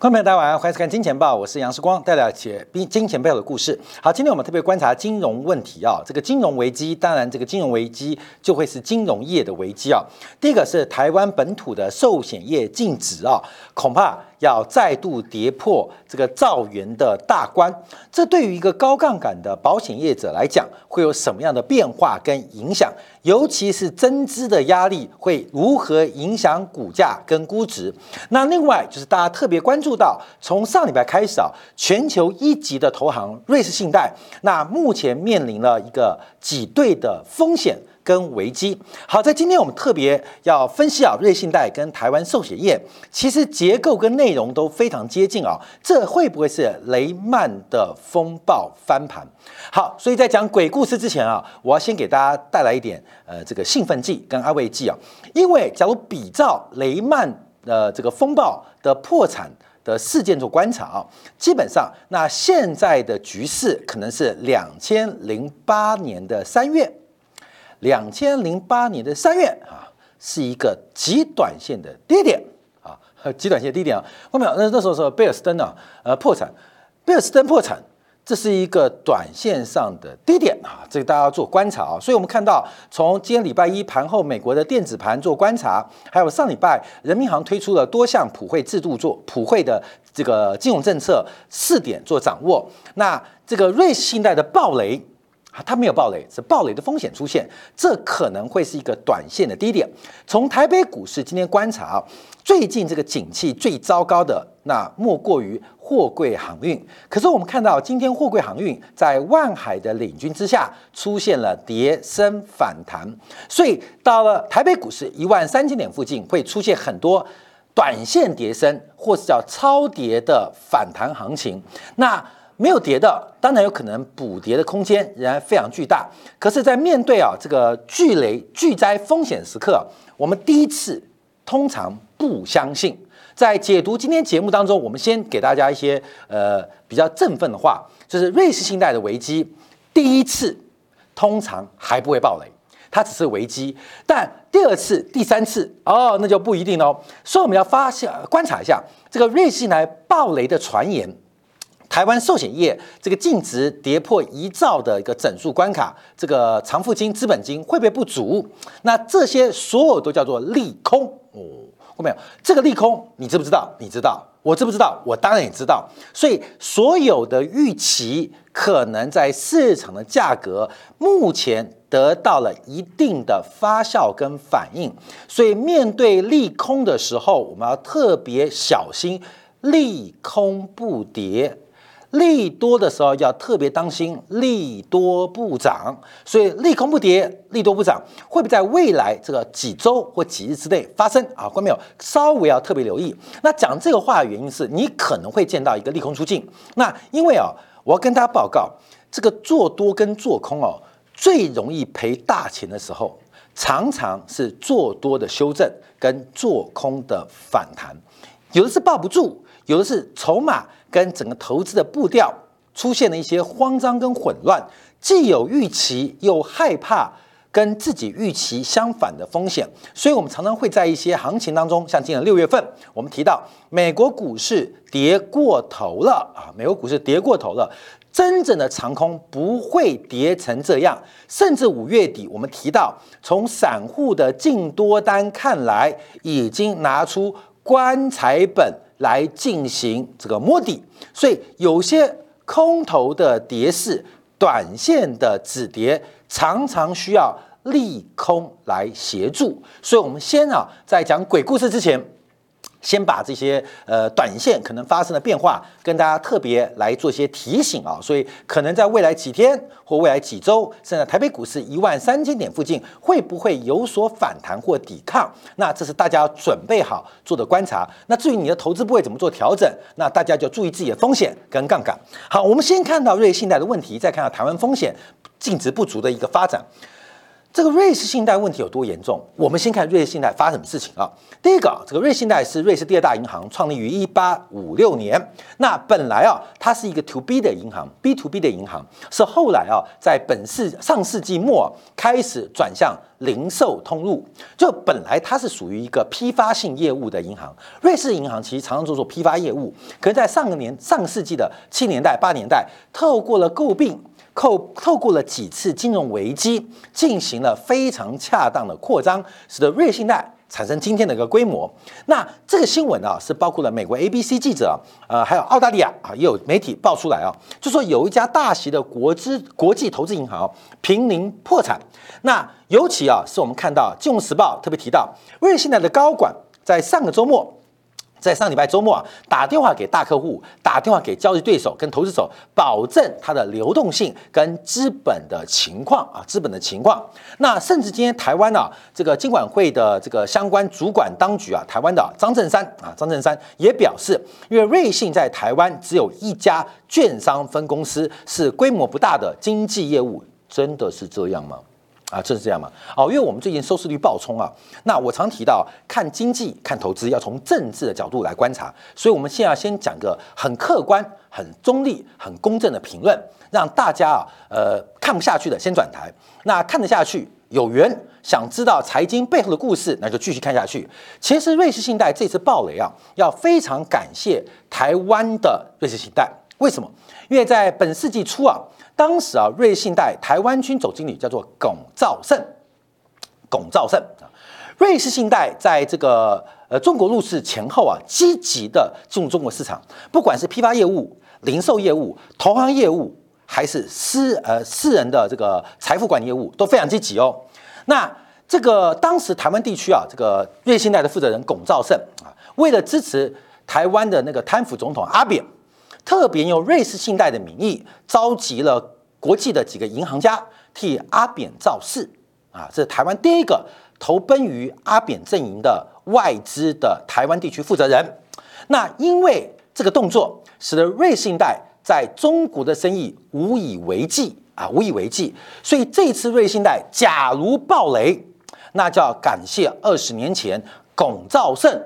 观众朋友，大家晚上好，欢迎收看《金钱报》，我是杨世光，带来解金金钱背后的故事。好，今天我们特别观察金融问题啊，这个金融危机，当然这个金融危机就会是金融业的危机啊。第一个是台湾本土的寿险业禁止啊，恐怕要再度跌破这个兆元的大关。这对于一个高杠杆的保险业者来讲，会有什么样的变化跟影响？尤其是增资的压力会如何影响股价跟估值？那另外就是大家特别关注到，从上礼拜开始啊，全球一级的投行瑞士信贷，那目前面临了一个挤兑的风险跟危机。好，在今天我们特别要分析啊，瑞信贷跟台湾寿险业，其实结构跟内容都非常接近啊，这会不会是雷曼的风暴翻盘？好，所以在讲鬼故事之前啊，我要先给大家带来一点呃这个兴奋剂跟安慰剂啊，因为假如比照雷曼的这个风暴的破产的事件做观察啊，基本上那现在的局势可能是两千零八年的三月，两千零八年的三月啊，是一个极短线的低点啊，极短线低点啊，后面那那时候是贝尔斯登啊，呃破产，贝尔斯登破产。这是一个短线上的低点啊，这个大家要做观察啊。所以我们看到，从今天礼拜一盘后，美国的电子盘做观察，还有上礼拜人民银行推出了多项普惠制度做普惠的这个金融政策试点做掌握。那这个瑞士信贷的暴雷。它没有暴雷，是暴雷的风险出现，这可能会是一个短线的低点。从台北股市今天观察，最近这个景气最糟糕的那莫过于货柜航运。可是我们看到今天货柜航运在万海的领军之下出现了跌升反弹，所以到了台北股市一万三千点附近会出现很多短线跌升，或是叫超跌的反弹行情。那没有跌的，当然有可能补跌的空间仍然非常巨大。可是，在面对啊这个巨雷巨灾风险时刻，我们第一次通常不相信。在解读今天节目当中，我们先给大家一些呃比较振奋的话，就是瑞士信贷的危机，第一次通常还不会爆雷，它只是危机。但第二次、第三次哦，那就不一定哦。所以我们要发现观察一下这个瑞士信贷爆雷的传言。台湾寿险业这个净值跌破一兆的一个整数关卡，这个偿付金、资本金会不会不足？那这些所有都叫做利空哦，后没有？这个利空你知不知道？你知道？我知不知道？我当然也知道。所以所有的预期可能在市场的价格目前得到了一定的发酵跟反应。所以面对利空的时候，我们要特别小心，利空不跌。利多的时候要特别当心，利多不涨，所以利空不跌，利多不涨，会不会在未来这个几周或几日之内发生啊？观众朋友稍微要特别留意。那讲这个话的原因是你可能会见到一个利空出尽。那因为啊，我要跟大家报告，这个做多跟做空哦，最容易赔大钱的时候，常常是做多的修正跟做空的反弹，有的是抱不住，有的是筹码。跟整个投资的步调出现了一些慌张跟混乱，既有预期又害怕跟自己预期相反的风险，所以我们常常会在一些行情当中，像今年六月份，我们提到美国股市跌过头了啊，美国股市跌过头了，真正的长空不会跌成这样，甚至五月底我们提到，从散户的净多单看来，已经拿出棺材本。来进行这个摸底，所以有些空头的跌势、短线的止跌，常常需要利空来协助。所以，我们先啊，在讲鬼故事之前。先把这些呃短线可能发生的变化跟大家特别来做些提醒啊，所以可能在未来几天或未来几周，甚至台北股市一万三千点附近会不会有所反弹或抵抗？那这是大家准备好做的观察。那至于你的投资部位怎么做调整，那大家就注意自己的风险跟杠杆。好，我们先看到瑞信贷的问题，再看到台湾风险净值不足的一个发展。这个瑞士信贷问题有多严重？我们先看瑞士信贷发生什么事情啊？第一个，这个瑞士信贷是瑞士第二大银行，创立于一八五六年。那本来啊，它是一个 to B 的银行，B to B 的银行，是后来啊，在本世上世纪末开始转向零售通路。就本来它是属于一个批发性业务的银行。瑞士银行其实常常做做批发业务，可是在上个年上世纪的七年代、八年代，透过了诟病。透透过了几次金融危机，进行了非常恰当的扩张，使得瑞信贷产生今天的一个规模。那这个新闻啊，是包括了美国 ABC 记者，呃，还有澳大利亚啊，也有媒体爆出来啊，就说有一家大型的国资国际投资银行濒临破产。那尤其啊，是我们看到《金融时报》特别提到，瑞信贷的高管在上个周末。在上礼拜周末啊，打电话给大客户，打电话给交易对手跟投资手，保证它的流动性跟资本的情况啊，资本的情况。那甚至今天台湾呢，这个金管会的这个相关主管当局啊，台湾的张振山啊，张振山也表示，因为瑞信在台湾只有一家券商分公司，是规模不大的经纪业务，真的是这样吗？啊，这是这样嘛。哦，因为我们最近收视率爆冲啊。那我常提到，看经济、看投资要从政治的角度来观察。所以，我们现在先讲个很客观、很中立、很公正的评论，让大家啊，呃，看不下去的先转台。那看得下去、有缘想知道财经背后的故事，那就继续看下去。其实，瑞士信贷这次暴雷啊，要非常感谢台湾的瑞士信贷。为什么？因为在本世纪初啊。当时啊，瑞信贷台湾区总经理叫做龚兆胜，龚兆胜啊，瑞士信贷在这个呃中国入市前后啊，积极的进入中国市场，不管是批发业务、零售业务、投行业务，还是私呃私人的这个财富管理业务，都非常积极哦。那这个当时台湾地区啊，这个瑞信贷的负责人龚兆胜啊，为了支持台湾的那个贪腐总统阿扁。特别用瑞士信贷的名义召集了国际的几个银行家替阿扁造势啊！这是台湾第一个投奔于阿扁阵营的外资的台湾地区负责人。那因为这个动作，使得瑞士信贷在中国的生意无以为继啊，无以为继。所以这次瑞士信贷假如暴雷，那就要感谢二十年前龚兆胜。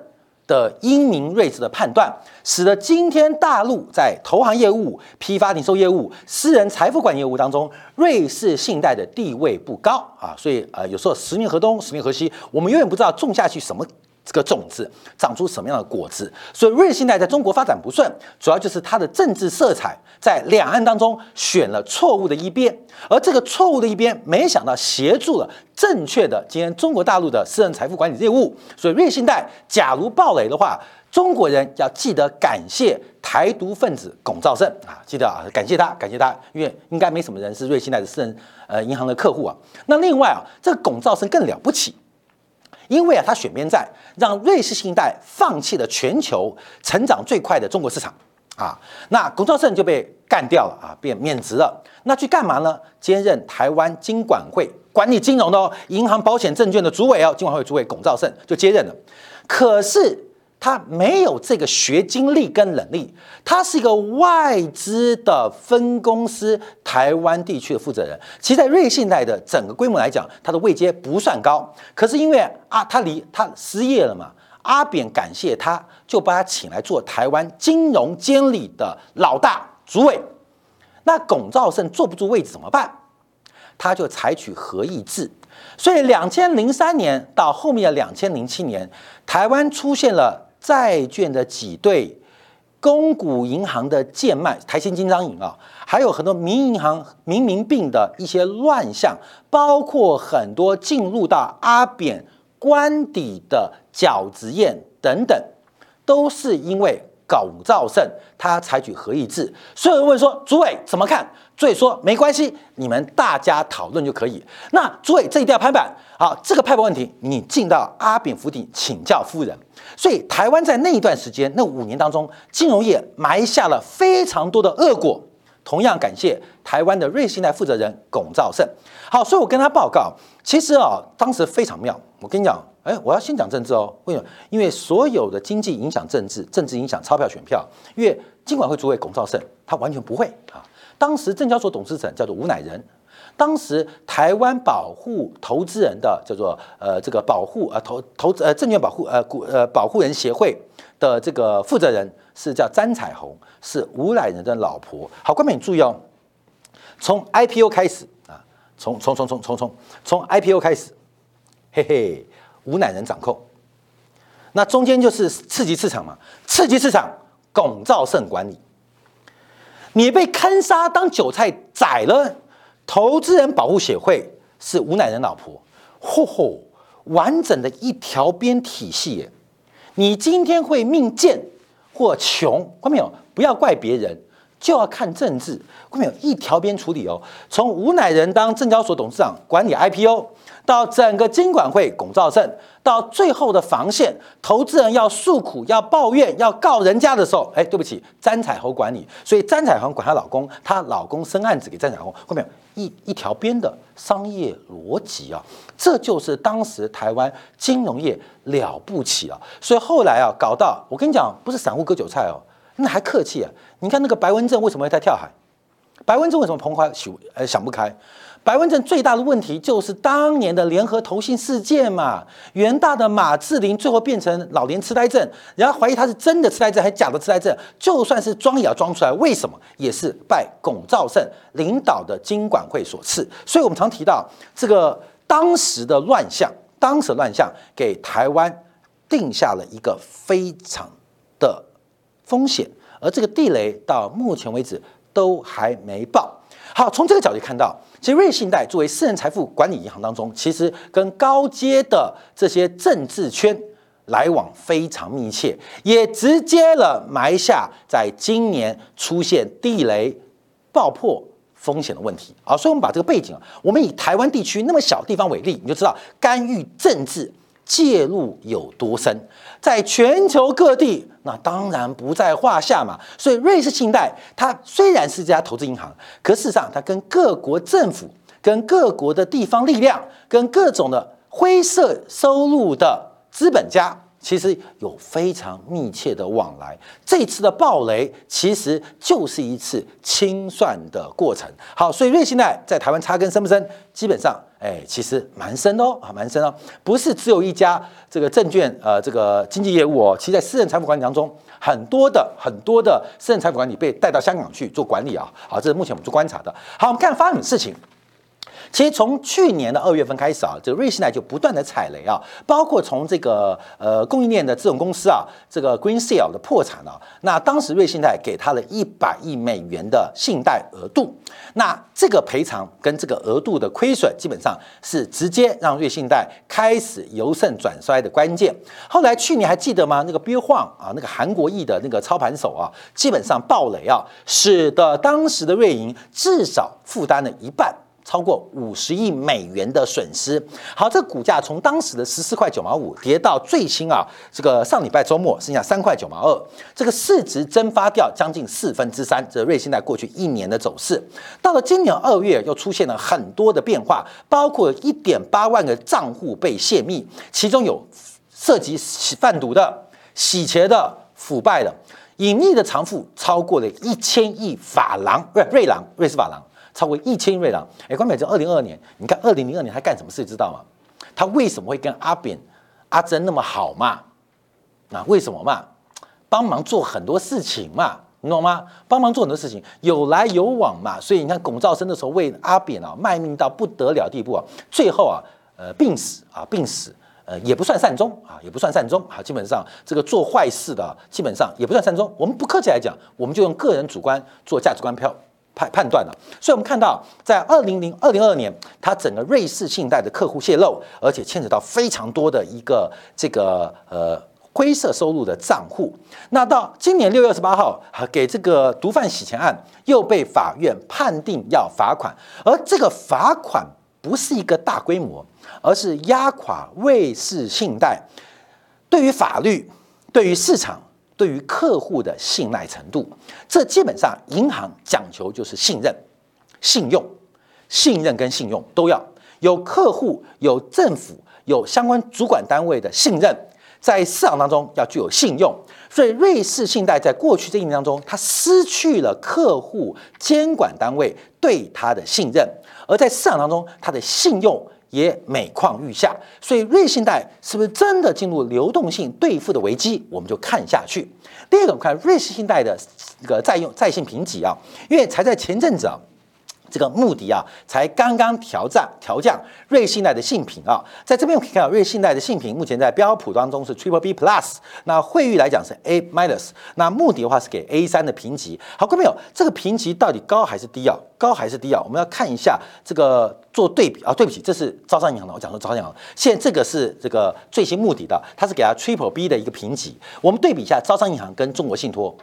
的英明睿智的判断，使得今天大陆在投行业务、批发零售业务、私人财富管业务当中，瑞士信贷的地位不高啊。所以呃，有时候十年河东，十年河西，我们永远不知道种下去什么。这个种子长出什么样的果子？所以瑞信贷在中国发展不顺，主要就是它的政治色彩在两岸当中选了错误的一边，而这个错误的一边，没想到协助了正确的今天中国大陆的私人财富管理业务。所以瑞信贷假如暴雷的话，中国人要记得感谢台独分子龚兆胜啊，记得啊，感谢他，感谢他，因为应该没什么人是瑞信贷的私人呃银行的客户啊。那另外啊，这个龚兆胜更了不起。因为啊，他选边站，让瑞士信贷放弃了全球成长最快的中国市场啊，那龚兆胜就被干掉了啊，变免职了。那去干嘛呢？兼任台湾金管会管理金融的哦，银行、保险、证券的主委哦，金管会主委龚兆胜就接任了。可是。他没有这个学经历跟能力，他是一个外资的分公司台湾地区的负责人。其实，在瑞信贷的整个规模来讲，他的位阶不算高。可是因为啊，他离他失业了嘛，阿扁感谢他，就把他请来做台湾金融监理的老大主委。那龚兆胜坐不住位置怎么办？他就采取合议制。所以，两千零三年到后面的两千零七年，台湾出现了。债券的挤兑，公股银行的贱卖，台新金章银啊，还有很多民营银行民民病的一些乱象，包括很多进入到阿扁官邸的饺子宴等等，都是因为。龚兆胜他采取合议制，所有人问说：“主委怎么看？”所以说：“没关系，你们大家讨论就可以。”那主委这一定要拍板。好，这个拍板问题，你进到阿扁府邸请教夫人。所以台湾在那一段时间，那五年当中，金融业埋下了非常多的恶果。同样感谢台湾的瑞信贷负责人龚兆胜。好，所以我跟他报告，其实啊，当时非常妙。我跟你讲。哎，我要先讲政治哦。为什么？因为所有的经济影响政治，政治影响钞票选票。因为尽管会主委龚兆胜他完全不会啊。当时证交所董事长叫做吴乃仁，当时台湾保护投资人的叫做呃这个保护呃投投资呃证券保护呃股呃保护人协会的这个负责人是叫詹彩虹，是吴乃仁的老婆。好，观众你注意哦，从 IPO 开始啊，从从从从从从从 IPO 开始，嘿嘿，吴乃仁掌控。那中间就是刺激市场嘛，刺激市场，龚兆胜管理。你被坑杀当韭菜宰了，投资人保护协会是吴乃仁老婆，嚯嚯，完整的一条边体系耶！你今天会命贱或穷，看没有？不要怪别人，就要看政治，看没有？一条边处理哦。从吴乃仁当证交所董事长管理 IPO。到整个金管会龚兆胜，到最后的防线，投资人要诉苦、要抱怨、要告人家的时候，哎，对不起，詹彩虹管理，所以詹彩虹管她老公，她老公生案子给詹彩虹，后面一一条边的商业逻辑啊，这就是当时台湾金融业了不起啊，所以后来啊，搞到我跟你讲，不是散户割韭菜哦，那还客气啊，你看那个白文正为什么会在跳海？白文正为什么彭华想呃想不开？白文正最大的问题就是当年的联合投信事件嘛，元大的马志林最后变成老年痴呆症，然后怀疑他是真的痴呆症还是假的痴呆症，就算是装也要装出来，为什么也是拜龚兆胜领导的金管会所赐。所以我们常提到这个当时的乱象，当时的乱象给台湾定下了一个非常的风险，而这个地雷到目前为止都还没爆。好，从这个角度看到。其实，瑞信贷作为私人财富管理银行当中，其实跟高阶的这些政治圈来往非常密切，也直接了埋下在今年出现地雷爆破风险的问题。好，所以我们把这个背景，我们以台湾地区那么小地方为例，你就知道干预政治介入有多深，在全球各地。那当然不在话下嘛。所以瑞士信贷它虽然是家投资银行，可事实上它跟各国政府、跟各国的地方力量、跟各种的灰色收入的资本家。其实有非常密切的往来，这次的暴雷其实就是一次清算的过程。好，所以瑞信贷在台湾插根深不深？基本上，哎，其实蛮深哦，啊，蛮深哦，不是只有一家这个证券呃这个经纪业务哦，其实在私人财富管理当中，很多的很多的私人财富管理被带到香港去做管理啊。好，这是目前我们做观察的。好，我们看发生什么事情。其实从去年的二月份开始啊，这个瑞信呢就不断的踩雷啊，包括从这个呃供应链的这种公司啊，这个 Green Seal 的破产啊，那当时瑞信贷给他了一百亿美元的信贷额度，那这个赔偿跟这个额度的亏损，基本上是直接让瑞信贷开始由盛转衰的关键。后来去年还记得吗？那个 Bill Huang 啊，那个韩国裔的那个操盘手啊，基本上暴雷啊，使得当时的瑞银至少负担了一半。超过五十亿美元的损失。好，这股价从当时的十四块九毛五跌到最新啊，这个上礼拜周末剩下三块九毛二，这个市值蒸发掉将近四分之三。这瑞信在过去一年的走势，到了今年二月又出现了很多的变化，包括一点八万个账户被泄密，其中有涉及贩毒的、洗钱的、腐败的，隐匿的偿付超过了一千亿法郎，不是瑞郎，瑞士法郎。超过一千瑞郎，哎，关美这二零二二年，你看二零零二年他干什么事，知道吗？他为什么会跟阿扁、阿珍那么好嘛？啊，为什么嘛？帮忙做很多事情嘛，你懂吗？帮忙做很多事情，有来有往嘛。所以你看龚兆生的时候为阿扁啊卖命到不得了地步啊，最后啊，呃，病死啊，病死，呃，也不算善终啊，也不算善终啊。基本上这个做坏事的，基本上也不算善终。我们不客气来讲，我们就用个人主观做价值观票。判判断了，所以我们看到，在二零零二零二年，它整个瑞士信贷的客户泄露，而且牵扯到非常多的一个这个呃灰色收入的账户。那到今年六月二十八号，给这个毒贩洗钱案又被法院判定要罚款，而这个罚款不是一个大规模，而是压垮瑞士信贷对于法律、对于市场。对于客户的信赖程度，这基本上银行讲求就是信任、信用、信任跟信用都要。有客户、有政府、有相关主管单位的信任，在市场当中要具有信用，所以瑞士信贷在过去这一年当中，它失去了客户监管单位对它的信任，而在市场当中，它的信用也每况愈下。所以瑞信贷是不是真的进入流动性兑付的危机？我们就看下去。第二个，我们看瑞信信贷的这个在用在线评级啊，因为才在前阵子啊。这个目的啊，才刚刚调降调降瑞信贷的信评啊，在这边我可以看到瑞信贷的信评目前在标普当中是 Triple B Plus，那惠誉来讲是 A minus，那目的的话是给 A 三的评级。好，各位朋友，这个评级到底高还是低啊？高还是低啊？我们要看一下这个做对比啊。对不起，这是招商银行的，我讲说招商银行。现在这个是这个最新目的的，它是给它 Triple B 的一个评级。我们对比一下招商银行跟中国信托。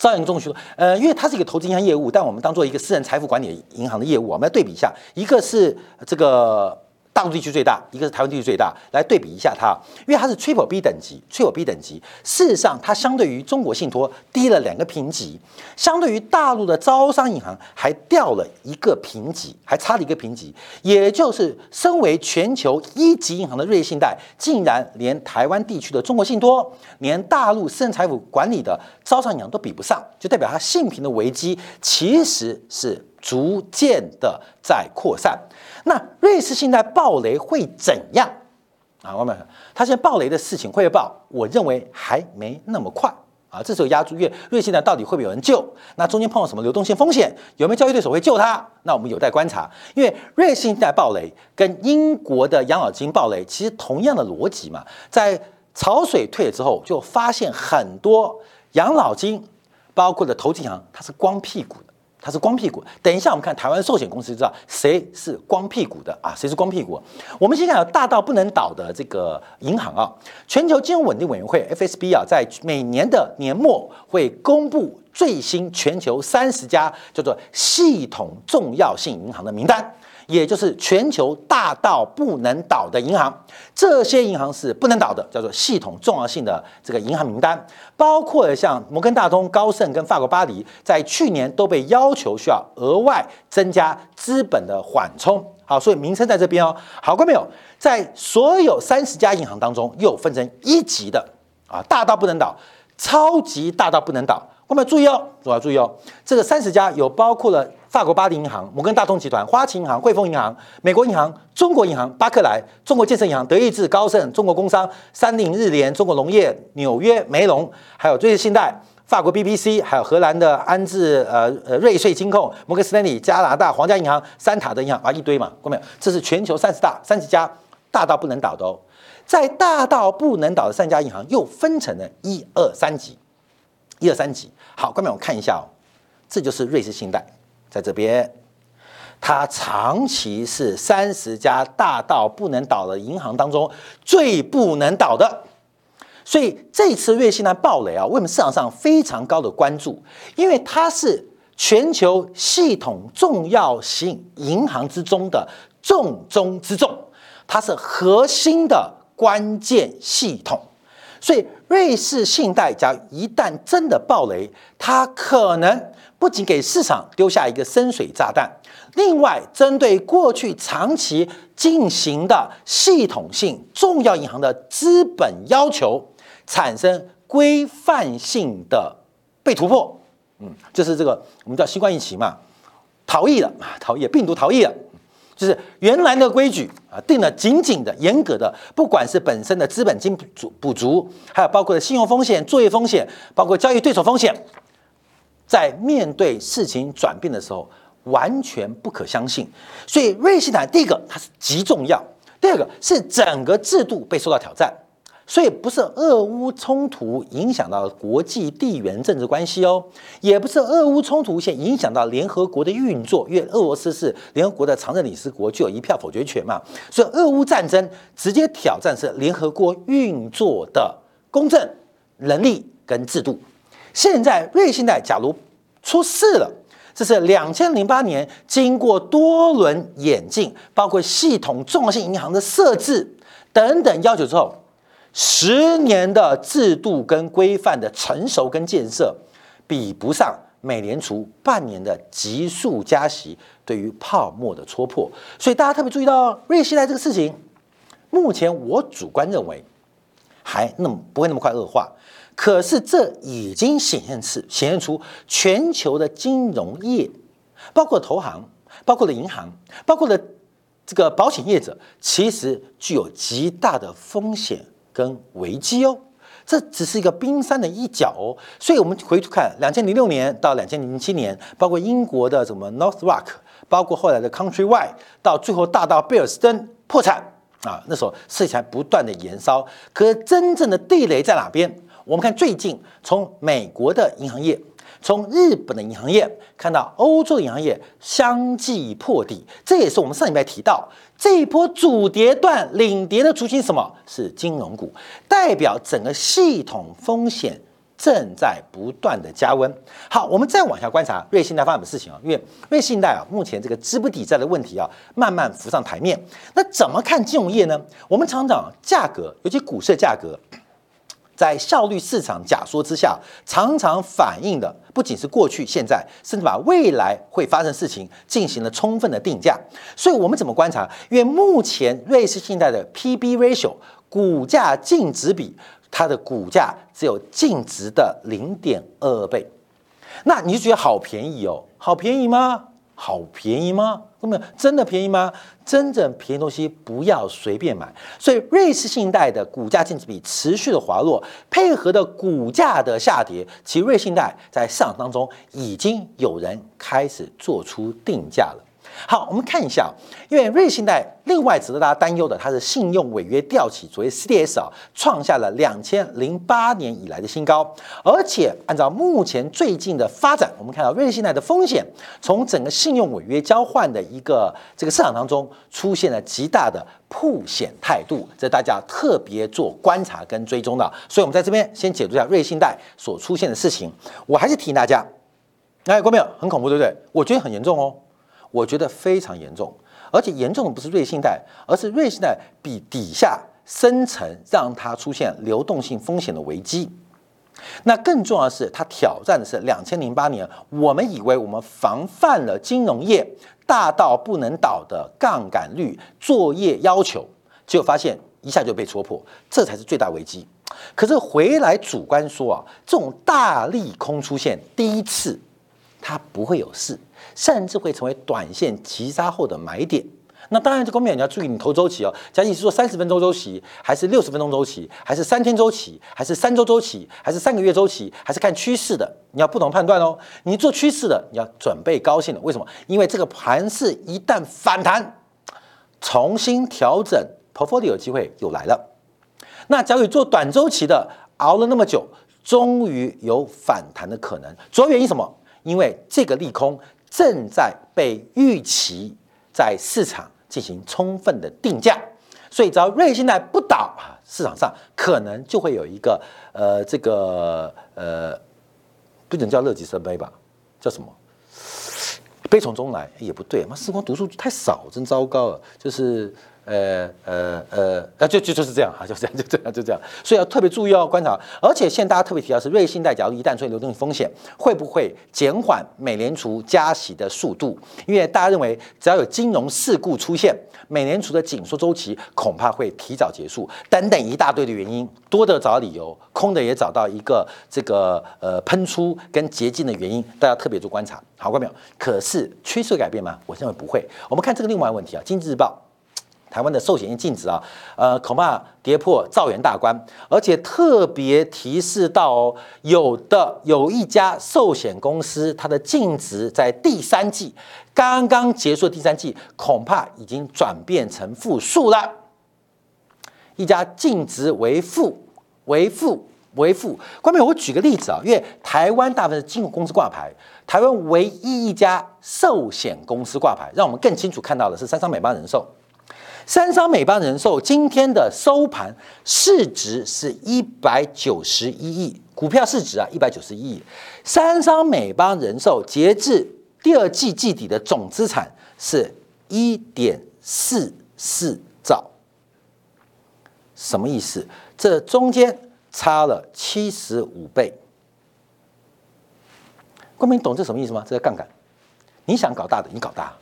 招银中说，呃，因为它是一个投资银行业务，但我们当做一个私人财富管理银行的业务，我们要对比一下，一个是这个。大陆地区最大，一个是台湾地区最大，来对比一下它，因为它是 Triple B 等级，Triple B 等级，事实上它相对于中国信托低了两个评级，相对于大陆的招商银行还掉了一个评级，还差了一个评级，也就是身为全球一级银行的瑞信贷，竟然连台湾地区的中国信托，连大陆私人财富管理的招商银行都比不上，就代表它信评的危机其实是逐渐的在扩散。那瑞士信贷暴雷会怎样啊？我们他现在暴雷的事情会爆，我认为还没那么快啊。这时候压住月瑞士信贷到底会不会有人救？那中间碰到什么流动性风险？有没有交易对手会救他？那我们有待观察。因为瑞士信贷暴雷跟英国的养老金暴雷其实同样的逻辑嘛，在潮水退了之后，就发现很多养老金，包括的投资银行，它是光屁股的。它是光屁股。等一下，我们看台湾寿险公司就知道谁是光屁股的啊？谁是光屁股？我们先看大到不能倒的这个银行啊。全球金融稳定委员会 FSB 啊，在每年的年末会公布最新全球三十家叫做系统重要性银行的名单。也就是全球大到不能倒的银行，这些银行是不能倒的，叫做系统重要性的这个银行名单，包括了像摩根大通、高盛跟法国巴黎，在去年都被要求需要额外增加资本的缓冲。好，所以名称在这边哦。好，过没有？在所有三十家银行当中，又分成一级的啊，大到不能倒，超级大到不能倒。我们注意哦，我要注意哦，这个三十家有包括了。法国巴黎银行、摩根大通集团、花旗银行、汇丰银行、美国银行、中国银行、巴克莱、中国建设银行、德意志、高盛、中国工商、三菱、日联、中国农业、纽约梅隆，还有瑞士信贷、法国 BBC，还有荷兰的安置呃呃瑞穗金控、摩根斯丹利、加拿大皇家银行、三塔的银行啊一堆嘛，看到没有？这是全球三十大三十家大到不能倒的哦。在大到不能倒的三家银行又分成了一二三级，一二三级。好，观众我们看一下哦，这就是瑞士信贷。在这边，它长期是三十家大到不能倒的银行当中最不能倒的，所以这次瑞信贷暴雷啊，为什么市场上非常高的关注？因为它是全球系统重要性银行之中的重中之重，它是核心的关键系统，所以瑞士信贷假如一旦真的暴雷，它可能。不仅给市场丢下一个深水炸弹，另外针对过去长期进行的系统性重要银行的资本要求产生规范性的被突破，嗯，就是这个我们叫新冠疫情嘛，逃逸了啊，逃逸，病毒逃逸了，就是原来的规矩啊，定了紧紧的、严格的，不管是本身的资本金足补足，还有包括的信用风险、作业风险，包括交易对手风险。在面对事情转变的时候，完全不可相信。所以瑞信坦第一个它是极重要，第二个是整个制度被受到挑战。所以不是俄乌冲突影响到国际地缘政治关系哦，也不是俄乌冲突现影响到联合国的运作，因为俄罗斯是联合国的常任理事国，具有一票否决权嘛。所以俄乌战争直接挑战是联合国运作的公正、能力跟制度。现在瑞信贷假如出事了，这是两千零八年经过多轮演进，包括系统重要性银行的设置等等要求之后，十年的制度跟规范的成熟跟建设，比不上美联储半年的急速加息对于泡沫的戳破。所以大家特别注意到瑞信贷这个事情，目前我主观认为，还那么不会那么快恶化。可是这已经显现出显现出全球的金融业，包括投行、包括了银行、包括了这个保险业者，其实具有极大的风险跟危机哦。这只是一个冰山的一角哦。所以我们回去看两千零六年到两千零七年，包括英国的什么 North Rock，包括后来的 Countrywide，到最后大到贝尔斯登破产啊，那时候事情还不断的延烧。可是真正的地雷在哪边？我们看最近，从美国的银行业，从日本的银行业，看到欧洲的银行业相继破底，这也是我们上礼拜提到这一波主跌段领跌的主心，什么是金融股，代表整个系统风险正在不断的加温。好，我们再往下观察瑞信贷发生的事情啊，因为瑞信贷啊，目前这个资不抵债的问题啊，慢慢浮上台面。那怎么看金融业呢？我们常常价格，尤其股市的价格。在效率市场假说之下，常常反映的不仅是过去、现在，甚至把未来会发生事情进行了充分的定价。所以，我们怎么观察？因为目前瑞士信贷的 P/B ratio 股价净值比，它的股价只有净值的零点二倍，那你就觉得好便宜哦？好便宜吗？好便宜吗？那么真的便宜吗？真正便宜东西不要随便买。所以瑞士信贷的股价净值比持续的滑落，配合的股价的下跌，其瑞信贷在市场当中已经有人开始做出定价了。好，我们看一下，因为瑞信贷另外值得大家担忧的，它的信用违约调起，所谓 CDS 啊，创下了两千零八年以来的新高。而且按照目前最近的发展，我们看到瑞信贷的风险从整个信用违约交换的一个这个市场当中出现了极大的破险态度，这大家特别做观察跟追踪的。所以，我们在这边先解读一下瑞信贷所出现的事情。我还是提醒大家，哎，观众朋友，很恐怖，对不对？我觉得很严重哦。我觉得非常严重，而且严重的不是瑞信贷，而是瑞信贷比底下深层，让它出现流动性风险的危机。那更重要的是，它挑战的是两千零八年，我们以为我们防范了金融业大到不能倒的杠杆率作业要求，结果发现一下就被戳破，这才是最大危机。可是回来主观说啊，这种大利空出现第一次，它不会有事。甚至会成为短线急杀后的买点。那当然，这方面你要注意，你投周期哦。假如你是做三十分钟周期，还是六十分钟周期，还是三天周期，还是三周周期，还是三个月周期，还是看趋势的，你要不同判断哦。你做趋势的，你要准备高兴的。为什么？因为这个盘势一旦反弹，重新调整 portfolio 机会又来了。那假如做短周期的，熬了那么久，终于有反弹的可能。主要原因什么？因为这个利空。正在被预期在市场进行充分的定价，所以只要瑞信贷不倒啊，市场上可能就会有一个呃这个呃不能叫乐极生悲吧，叫什么悲从中来也不对，妈时光读书太少，真糟糕了，就是。呃呃呃，那就就就是这样哈，就这样就这样就这样，所以要特别注意哦，观察。而且现在大家特别提到是瑞信贷，假如一旦出现流动性风险，会不会减缓美联储加息的速度？因为大家认为只要有金融事故出现，美联储的紧缩周期恐怕会提早结束，等等一大堆的原因，多的找理由，空的也找到一个这个呃喷出跟捷径的原因，大家特别做观察，好过没有？可是趋势改变吗？我认为不会。我们看这个另外问题啊，《经济日报》。台湾的寿险业净值啊，呃，恐怕跌破兆元大关，而且特别提示到哦，有的有一家寿险公司，它的净值在第三季刚刚结束的第三季，恐怕已经转变成负数了。一家净值为负，为负，为负。关面我举个例子啊，因为台湾大部分的金融公司挂牌，台湾唯一一家寿险公司挂牌，让我们更清楚看到的是三商美邦人寿。三商美邦人寿今天的收盘市值是一百九十一亿，股票市值啊一百九十一亿。三商美邦人寿截至第二季季底的总资产是一点四四兆，什么意思？这中间差了七十五倍。公民懂这什么意思吗？这是杠杆，你想搞大的，你搞大。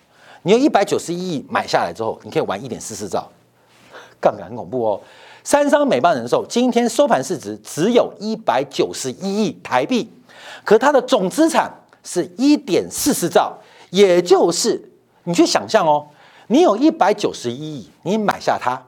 你用一百九十一亿买下来之后，你可以玩一点四四兆，杠杆很恐怖哦。三商美邦人寿今天收盘市值只有一百九十一亿台币，可它的总资产是一点四四兆，也就是你去想象哦，你有一百九十一亿，你买下它，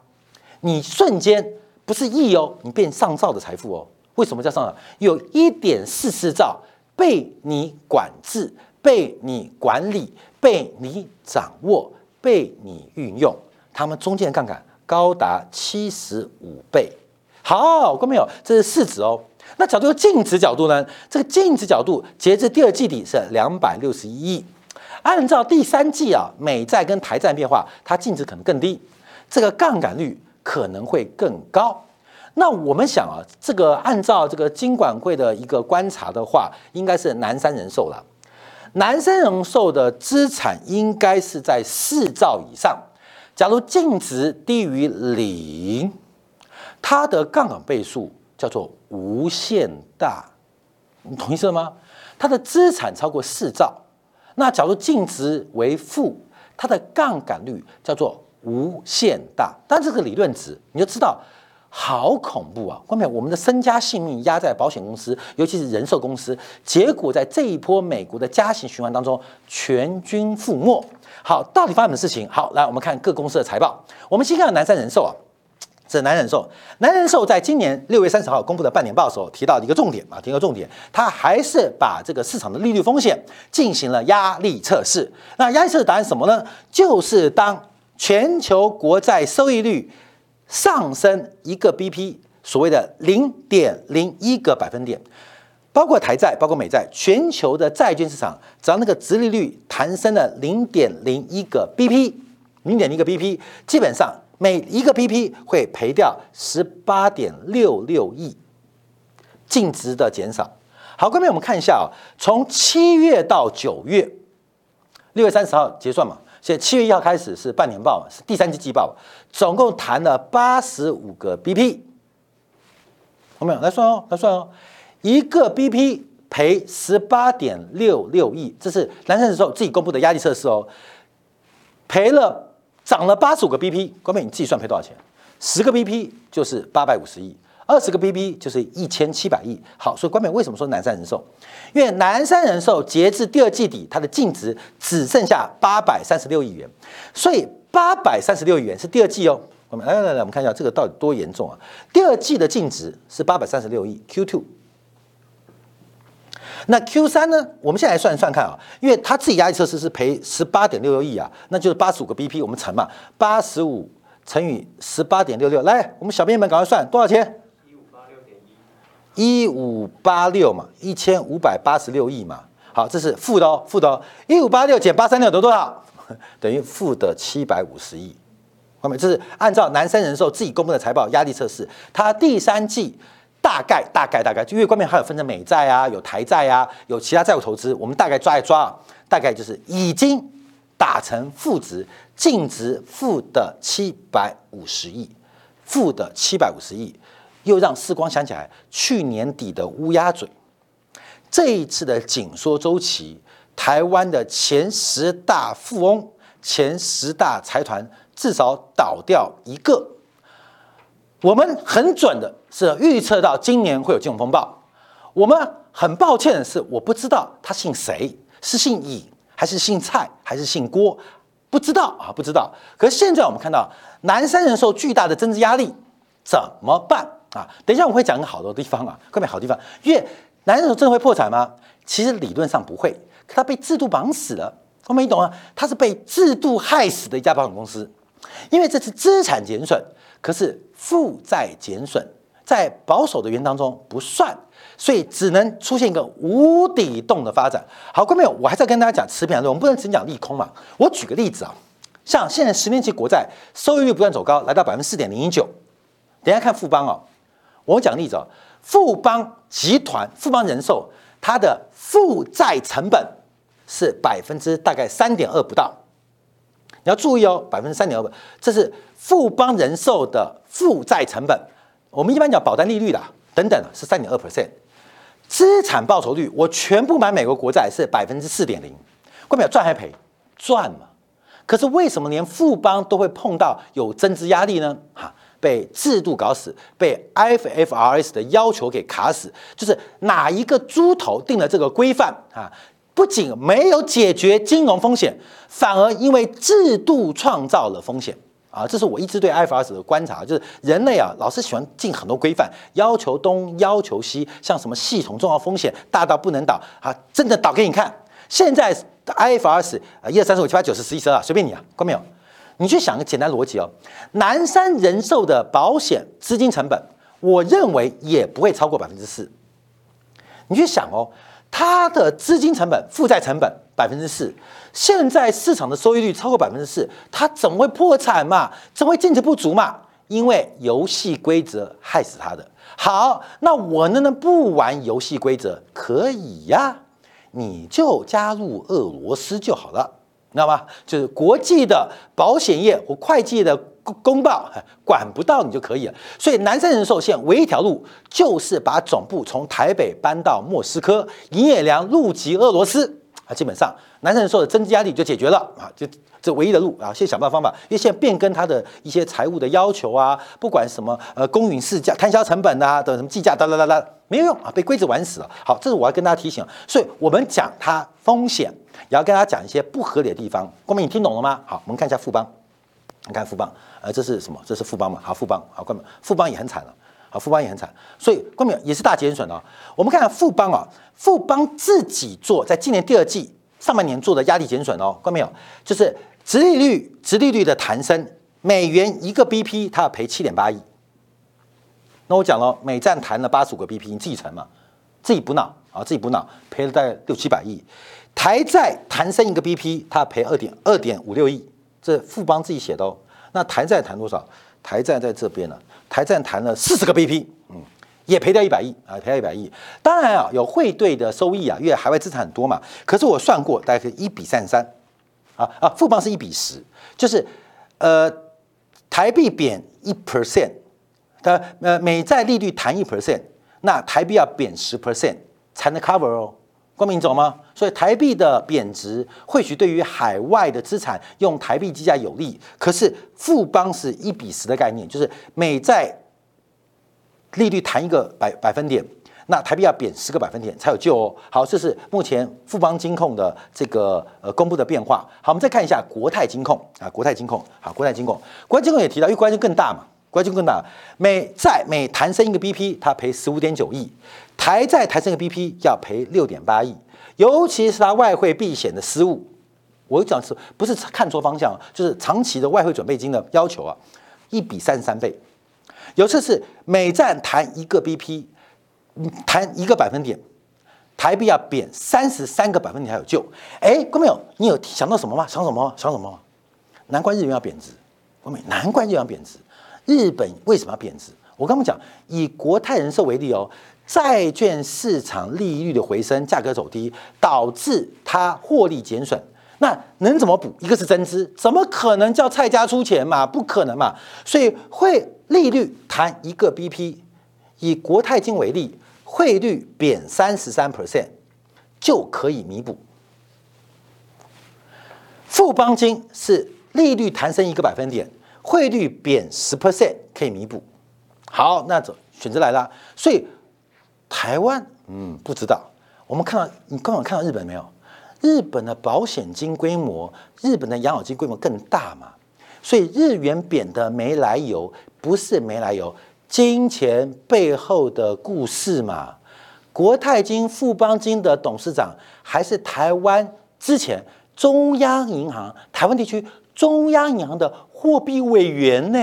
你瞬间不是亿哦，你变上兆的财富哦。为什么叫上兆？有一点四四兆被你管制、被你管理、被你掌握、被你运用，他们中间的杠杆。高达七十五倍，好，看到没有？这是市值哦。那角度净值角度呢？这个净值角度，截至第二季底是两百六十一亿。按照第三季啊，美债跟台债变化，它净值可能更低，这个杠杆率可能会更高。那我们想啊，这个按照这个金管会的一个观察的话，应该是南山人寿了。南山人寿的资产应该是在四兆以上。假如净值低于零，它的杠杆倍数叫做无限大，你同意是吗？它的资产超过四兆，那假如净值为负，它的杠杆率叫做无限大。但这个理论值你就知道，好恐怖啊！关键我们的身家性命压在保险公司，尤其是人寿公司，结果在这一波美国的加息循环当中，全军覆没。好，到底发生什么事情？好，来我们看各公司的财报。我们先看南山人寿啊，这南人寿，南人寿在今年六月三十号公布的半年报的时候提到一个重点啊，提到重点，它还是把这个市场的利率风险进行了压力测试。那压力测试答案什么呢？就是当全球国债收益率上升一个 BP，所谓的零点零一个百分点。包括台债，包括美债，全球的债券市场，只要那个殖利率弹升了零点零一个 BP，零点零一个 BP，基本上每一个 BP 会赔掉十八点六六亿净值的减少。好，各位我们看一下啊，从七月到九月，六月三十号结算嘛，现在七月一号开始是半年报，是第三季季报，总共谈了八十五个 BP，有没有？来算哦，来算哦。一个 BP 赔十八点六六亿，这是南山人寿自己公布的压力测试哦。赔了涨了八十五个 BP，关妹你自己算赔多少钱？十个 BP 就是八百五十亿，二十个 BP 就是一千七百亿。好，所以关美为什么说南山人寿？因为南山人寿截至第二季底，它的净值只剩下八百三十六亿元，所以八百三十六亿元是第二季哦。我们来来来，我们看一下这个到底多严重啊？第二季的净值是八百三十六亿，Q two。那 Q 三呢？我们现在来算一算看啊，因为他自己压力测试是赔十八点六六亿啊，那就是八十五个 BP，我们乘嘛，八十五乘以十八点六六，来，我们小编们赶快算多少钱？一五八六，嘛，一千五百八十六亿嘛。好，这是负的哦，负的哦，一五八六减八三六得多少？等于负的七百五十亿。后面这是按照南山人寿自己公布的财报压力测试，它第三季。大概大概大概，因为关面还有分成美债啊，有台债啊，有其他债务投资，我们大概抓一抓，大概就是已经打成负值，净值负的七百五十亿，负的七百五十亿，又让世光想起来去年底的乌鸦嘴，这一次的紧缩周期，台湾的前十大富翁、前十大财团至少倒掉一个。我们很准的是预测到今年会有金融风暴。我们很抱歉的是，我不知道他姓谁，是姓尹还是姓蔡还是姓郭，不知道啊，不知道。可是现在我们看到南山人受巨大的增值压力，怎么办啊？等一下我会讲个好的地方啊，各位好地方。因为南山人寿真的会破产吗？其实理论上不会，可他被制度绑死了。我们你懂啊？他是被制度害死的一家保险公司，因为这次资产减损。可是负债减损在保守的原当中不算，所以只能出现一个无底洞的发展。好，各位朋友，我还在跟大家讲持平论，我们不能只讲利空嘛。我举个例子啊，像现在十年期国债收益率不断走高，来到百分之四点零一九。等下看富邦哦，我讲例子啊，富邦集团、富邦人寿，它的负债成本是百分之大概三点二不到。你要注意哦，百分之三点二，这是富邦人寿的负债成本。我们一般讲保单利率啦，等等是三点二 percent。资产报酬率，我全部买美国国债是百分之四点零。关表赚还赔？赚嘛。可是为什么连富邦都会碰到有增值压力呢？哈，被制度搞死，被 IFRS 的要求给卡死。就是哪一个猪头定了这个规范啊？不仅没有解决金融风险，反而因为制度创造了风险啊！这是我一直对 IFRS 的观察，就是人类啊，老是喜欢进很多规范，要求东要求西，像什么系统重要风险大到不能倒啊，真的倒给你看。现在 IFRS 啊，一二三四五七八九十十一十二，随便你啊，关没有？你去想个简单逻辑哦，南山人寿的保险资金成本，我认为也不会超过百分之四。你去想哦。它的资金成本、负债成本百分之四，现在市场的收益率超过百分之四，它怎么会破产嘛？怎么会净值不足嘛？因为游戏规则害死它的。好，那我能不能不玩游戏规则？可以呀，你就加入俄罗斯就好了，知道吗？就是国际的保险业或会计的。公报管不到你就可以了，所以南山人寿现在唯一一条路就是把总部从台北搬到莫斯科，营业量入籍俄罗斯啊，基本上南山人寿的增资压力就解决了啊，就这唯一的路啊，先想办法方法，因为现在变更它的一些财务的要求啊，不管什么呃公允市价、摊销成本啊等什么计价哒哒哒哒，没有用啊，被规则玩死了。好，这是我要跟大家提醒，所以我们讲它风险，也要跟大家讲一些不合理的地方。光明，你听懂了吗？好，我们看一下富邦。你看富邦，呃，这是什么？这是富邦嘛？好，富邦，好，冠冕，富邦也很惨了，啊，富邦也很惨，所以冠冕也是大减损哦。我们看看富邦啊，富邦自己做，在今年第二季上半年做的压力减损哦，冠冕有，就是直利率，直利率的弹升，美元一个 BP 它要赔七点八亿。那我讲了，美债弹了八十五个 BP，你自己乘嘛，自己补脑啊，自己补脑，赔了大概六七百亿。台债弹升一个 BP，它要赔二点二点五六亿。这富邦自己写的哦，那台债谈多少？台债在这边呢，台债谈了四十个 BP，嗯，也赔掉一百亿啊，赔掉一百亿。当然啊，有汇兑的收益啊，因为海外资产很多嘛。可是我算过，大概是一比三十三，啊啊，富邦是一比十，就是呃，台币贬一 percent，它呃美债利率弹一 percent，那台币要贬十 percent 才能 cover 哦。光明走吗？所以台币的贬值或许对于海外的资产用台币计价有利，可是富邦是一比十的概念，就是美债利率弹一个百百分点，那台币要贬十个百分点才有救哦。好，这是目前富邦金控的这个呃公布的变化。好，我们再看一下国泰金控啊，国泰金控好，国泰金控，国泰金控也提到，因为关系更大嘛，关系更大，美债每弹升一个 BP，它赔十五点九亿。台债台升一个 BP 要赔六点八亿，尤其是它外汇避险的失误，我讲是不是看错方向，就是长期的外汇准备金的要求啊，一比三十三倍。有次是美债弹一个 BP，弹一个百分点，台币要贬三十三个百分点才有救。哎，观众朋友，你有想到什么吗？想什么？想什么？难怪日元要贬值，观众难怪日元要贬值。日本为什么要贬值？我刚刚讲，以国泰人寿为例哦。债券市场利率的回升，价格走低，导致它获利减损。那能怎么补？一个是增资，怎么可能叫蔡家出钱嘛？不可能嘛！所以汇利率谈一个 BP，以国泰金为例，汇率贬三十三 percent 就可以弥补。富邦金是利率弹升一个百分点，汇率贬十 percent 可以弥补。好，那走选择来了，所以。台湾，嗯，不知道。我们看到，你刚好看到日本没有？日本的保险金规模，日本的养老金规模更大嘛？所以日元贬的没来由，不是没来由，金钱背后的故事嘛。国泰金、富邦金的董事长还是台湾之前中央银行台湾地区中央银行的货币委员呢，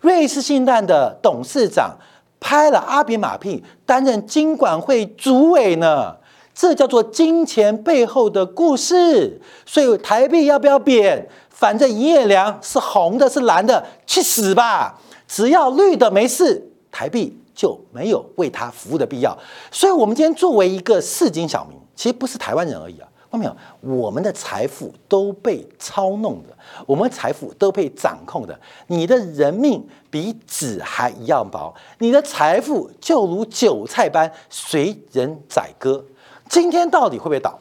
瑞士信贷的董事长。拍了阿扁马屁，担任金管会主委呢，这叫做金钱背后的故事。所以台币要不要贬？反正营业量是红的，是蓝的，去死吧！只要绿的没事，台币就没有为他服务的必要。所以，我们今天作为一个市井小民，其实不是台湾人而已啊。看到没有？我们的财富都被操弄的，我们财富都被掌控的。你的人命比纸还一样薄，你的财富就如韭菜般随人宰割。今天到底会不会倒？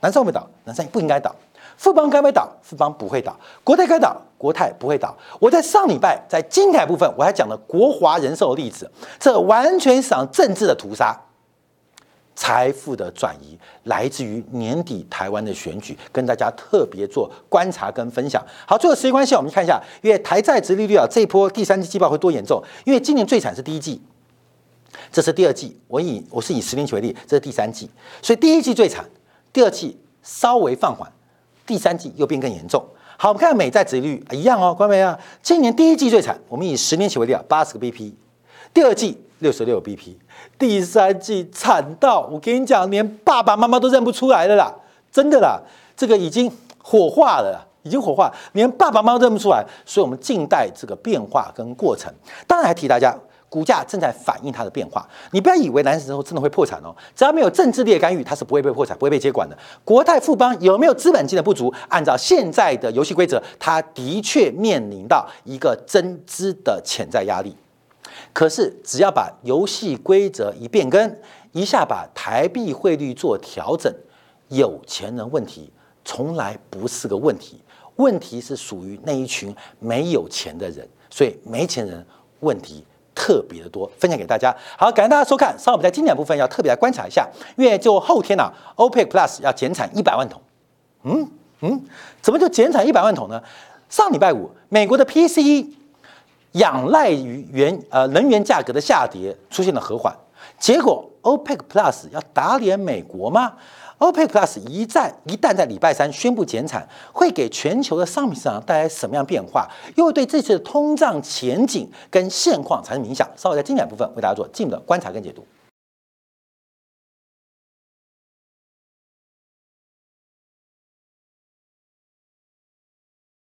南山会不会倒？南山不应该倒。富邦该不会倒？富邦不会倒。国泰该倒？国泰不会倒。我在上礼拜在精彩部分我还讲了国华人寿的例子，这完全是场政治的屠杀。财富的转移来自于年底台湾的选举，跟大家特别做观察跟分享。好，最后时间关系，我们看一下，因为台债殖利率啊，这一波第三季季报会多严重？因为今年最惨是第一季，这是第二季。我以我是以十年期为例，这是第三季，所以第一季最惨，第二季稍微放缓，第三季又变更严重。好，我们看美债殖利率一样哦，关没啊？今年第一季最惨，我们以十年期为例啊，八十个 BP，第二季六十六 BP。第三季惨到我跟你讲，连爸爸妈妈都认不出来了啦，真的啦，这个已经火化了，已经火化，连爸爸妈妈都认不出来。所以，我们静待这个变化跟过程。当然，还提大家，股价正在反映它的变化。你不要以为蓝筹真的会破产哦，只要没有政治力的干预，它是不会被破产，不会被接管的。国泰富邦有没有资本金的不足？按照现在的游戏规则，它的确面临到一个增资的潜在压力。可是，只要把游戏规则一变更，一下把台币汇率做调整，有钱人问题从来不是个问题，问题是属于那一群没有钱的人，所以没钱人问题特别的多。分享给大家，好，感谢大家收看。稍后我们在经典部分要特别来观察一下，因为就后天呢，OPEC Plus 要减产一百万桶。嗯嗯，怎么就减产一百万桶呢？上礼拜五，美国的 PCE。仰赖于原呃能源价格的下跌出现了和缓，结果 OPEC Plus 要打脸美国吗？OPEC Plus 一旦一旦在礼拜三宣布减产，会给全球的商品市场带来什么样变化？又会对这次的通胀前景跟现况产生影响？稍微在精简部分为大家做进一步的观察跟解读。